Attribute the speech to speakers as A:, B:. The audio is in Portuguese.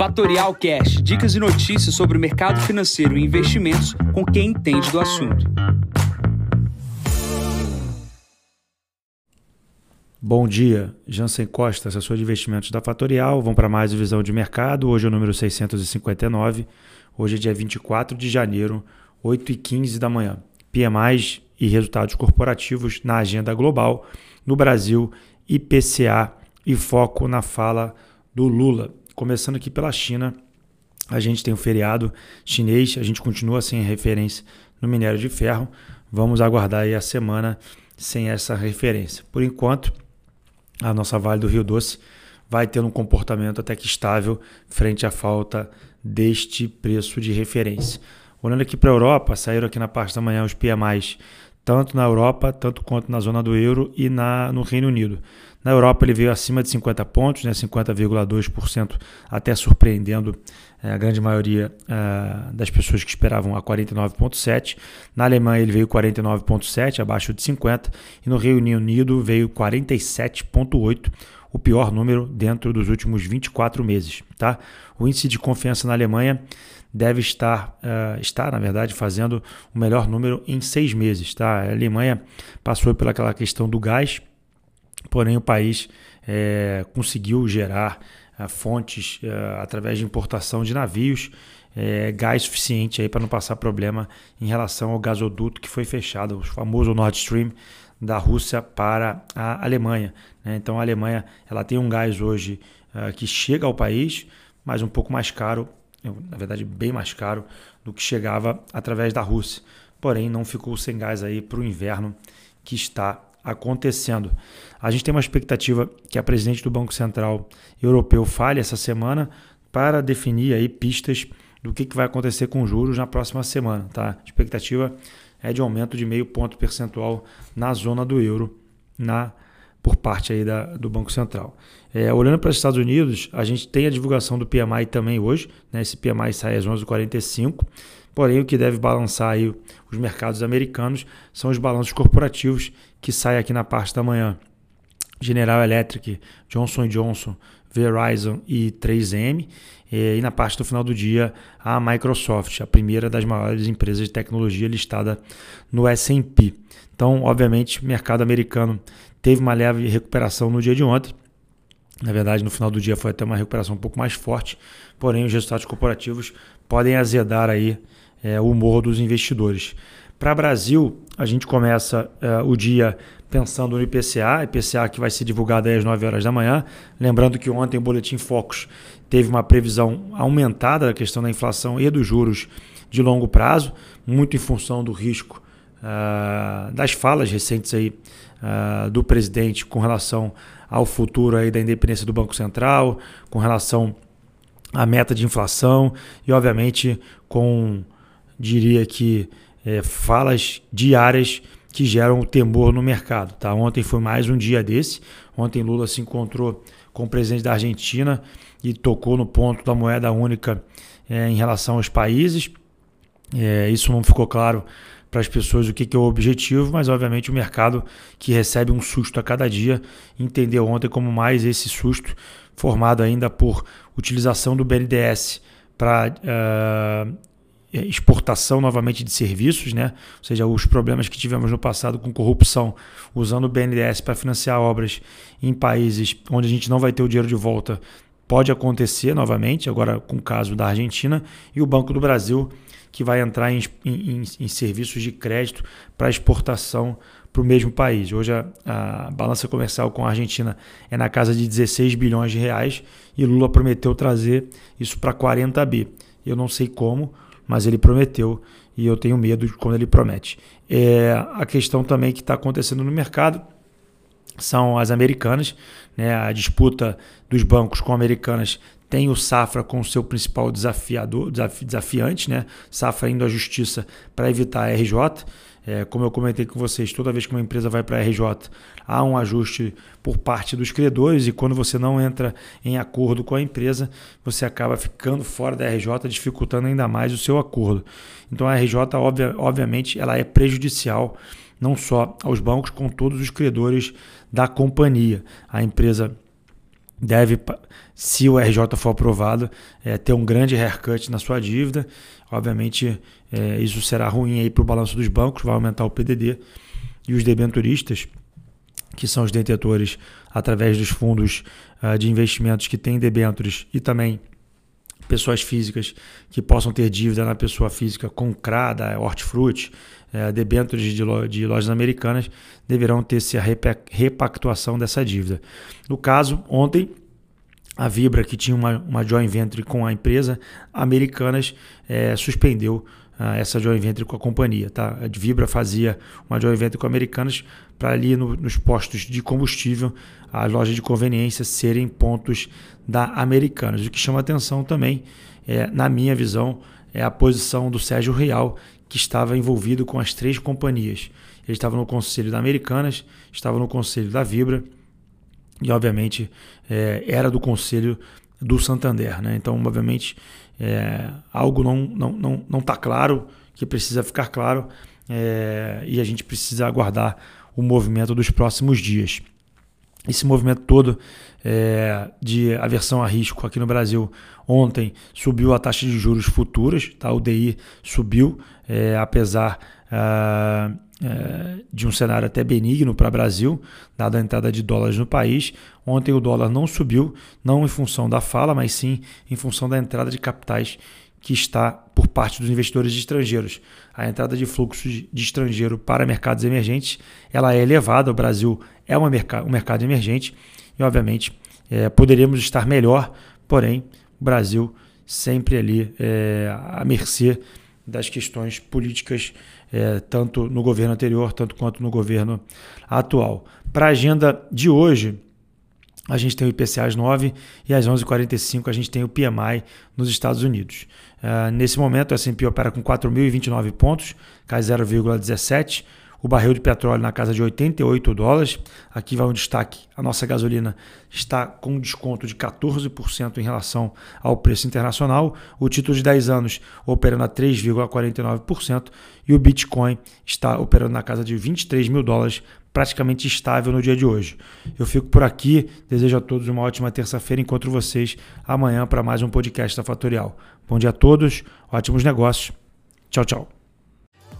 A: Fatorial Cash, dicas e notícias sobre o mercado financeiro e investimentos com quem entende do assunto.
B: Bom dia, Jansen Costa, assessor de investimentos da Fatorial. Vamos para mais visão de mercado. Hoje é o número 659. Hoje é dia 24 de janeiro, 8 e 15 da manhã. PMIs e resultados corporativos na agenda global. No Brasil, IPCA e foco na fala do Lula. Começando aqui pela China, a gente tem um feriado chinês, a gente continua sem referência no minério de ferro. Vamos aguardar aí a semana sem essa referência. Por enquanto, a nossa Vale do Rio Doce vai ter um comportamento até que estável frente à falta deste preço de referência. Olhando aqui para a Europa, saíram aqui na parte da manhã os PMIs, tanto na Europa, tanto quanto na zona do euro e na, no Reino Unido. Na Europa ele veio acima de 50 pontos, né, 50,2%, até surpreendendo é, a grande maioria é, das pessoas que esperavam a 49,7%. Na Alemanha ele veio 49,7%, abaixo de 50%, e no Reino Unido veio 47,8%, o pior número dentro dos últimos 24 meses. Tá? O índice de confiança na Alemanha deve estar, uh, estar, na verdade, fazendo o melhor número em seis meses. Tá? A Alemanha passou pelaquela questão do gás, porém o país é, conseguiu gerar uh, fontes uh, através de importação de navios, é, gás suficiente para não passar problema em relação ao gasoduto que foi fechado, o famoso Nord Stream da Rússia para a Alemanha. Né? Então a Alemanha ela tem um gás hoje que chega ao país, mas um pouco mais caro na verdade bem mais caro do que chegava através da Rússia. Porém, não ficou sem gás aí para o inverno que está acontecendo. A gente tem uma expectativa que a presidente do Banco Central Europeu fale essa semana para definir aí pistas do que, que vai acontecer com os juros na próxima semana. Tá? A expectativa é de aumento de meio ponto percentual na zona do euro na por parte aí da, do Banco Central. É, olhando para os Estados Unidos, a gente tem a divulgação do PMI também hoje, né? esse PMI sai às 11h45, porém o que deve balançar aí os mercados americanos são os balanços corporativos que saem aqui na parte da manhã. General Electric, Johnson Johnson, Verizon e 3M. E na parte do final do dia, a Microsoft, a primeira das maiores empresas de tecnologia listada no S&P. Então, obviamente, o mercado americano teve uma leve recuperação no dia de ontem. Na verdade, no final do dia foi até uma recuperação um pouco mais forte, porém os resultados corporativos podem azedar aí é, o humor dos investidores. Para Brasil, a gente começa é, o dia pensando no IPCA, IPCA que vai ser divulgado às 9 horas da manhã. Lembrando que ontem o Boletim Focus teve uma previsão aumentada da questão da inflação e dos juros de longo prazo, muito em função do risco uh, das falas recentes aí uh, do presidente com relação ao futuro aí da independência do Banco Central, com relação à meta de inflação e, obviamente, com, diria que, é, falas diárias que geram temor no mercado. Tá? Ontem foi mais um dia desse. Ontem Lula se encontrou com o presidente da Argentina e tocou no ponto da moeda única é, em relação aos países. É, isso não ficou claro para as pessoas o que, que é o objetivo, mas obviamente o mercado que recebe um susto a cada dia entendeu ontem como mais esse susto, formado ainda por utilização do BNDES para uh, eh, exportação novamente de serviços, né? ou seja, os problemas que tivemos no passado com corrupção, usando o BNDES para financiar obras em países onde a gente não vai ter o dinheiro de volta, pode acontecer novamente, agora com o caso da Argentina, e o Banco do Brasil que vai entrar em, em, em serviços de crédito para exportação para o mesmo país. Hoje a, a, balança comercial com a Argentina é na casa de 16 bilhões de reais e Lula prometeu trazer isso para 40 bi. Eu não sei como, mas ele prometeu e eu tenho medo de quando ele promete. É, a questão também que está acontecendo no mercado são as americanas, né? a disputa dos bancos com americanas tem o Safra como seu principal desafiador, desafiante, né? Safra indo à justiça para evitar a RJ. É, como eu comentei com vocês, toda vez que uma empresa vai para a RJ, há um ajuste por parte dos credores e quando você não entra em acordo com a empresa, você acaba ficando fora da RJ, dificultando ainda mais o seu acordo. Então a RJ, obvia, obviamente, ela é prejudicial não só aos bancos, com todos os credores da companhia. A empresa deve, se o RJ for aprovado, é, ter um grande haircut na sua dívida. Obviamente, é, isso será ruim para o balanço dos bancos, vai aumentar o PDD. E os debenturistas, que são os detentores através dos fundos uh, de investimentos que têm debêntures e também pessoas físicas que possam ter dívida na pessoa física com CRADA, hortifruti, é, debêntures de, lo, de lojas americanas, deverão ter-se a repactuação dessa dívida. No caso, ontem, a Vibra, que tinha uma, uma joint venture com a empresa, Americanas é, suspendeu essa joint venture com a companhia. Tá? A Vibra fazia uma joint venture com Americanas para ali no, nos postos de combustível, as lojas de conveniência serem pontos da Americanas. O que chama atenção também, é, na minha visão, é a posição do Sérgio Real, que estava envolvido com as três companhias. Ele estava no conselho da Americanas, estava no conselho da Vibra e, obviamente, é, era do conselho do Santander. Né? Então, obviamente, é, algo não está não, não, não tá claro, que precisa ficar claro é, e a gente precisa aguardar o movimento dos próximos dias esse movimento todo é, de aversão a risco aqui no Brasil. Ontem subiu a taxa de juros futuras, tá? o DI subiu, é, apesar é, é, de um cenário até benigno para o Brasil, dada a entrada de dólares no país. Ontem o dólar não subiu, não em função da fala, mas sim em função da entrada de capitais que está por parte dos investidores estrangeiros. A entrada de fluxo de estrangeiro para mercados emergentes ela é elevada. O Brasil é uma merc um mercado emergente e, obviamente, é, poderíamos estar melhor, porém, o Brasil sempre ali é, à mercê das questões políticas, é, tanto no governo anterior, tanto quanto no governo atual. Para a agenda de hoje, a gente tem o IPCA às 9 e às 11h45 a gente tem o PMI nos Estados Unidos. Uh, nesse momento, o S&P opera com 4.029 pontos, cai 0,17 o barril de petróleo na casa de 88 dólares. Aqui vai um destaque: a nossa gasolina está com desconto de 14% em relação ao preço internacional. O título de 10 anos operando a 3,49% e o Bitcoin está operando na casa de 23 mil dólares, praticamente estável no dia de hoje. Eu fico por aqui, desejo a todos uma ótima terça-feira. Encontro vocês amanhã para mais um podcast da Fatorial. Bom dia a todos, ótimos negócios. Tchau, tchau.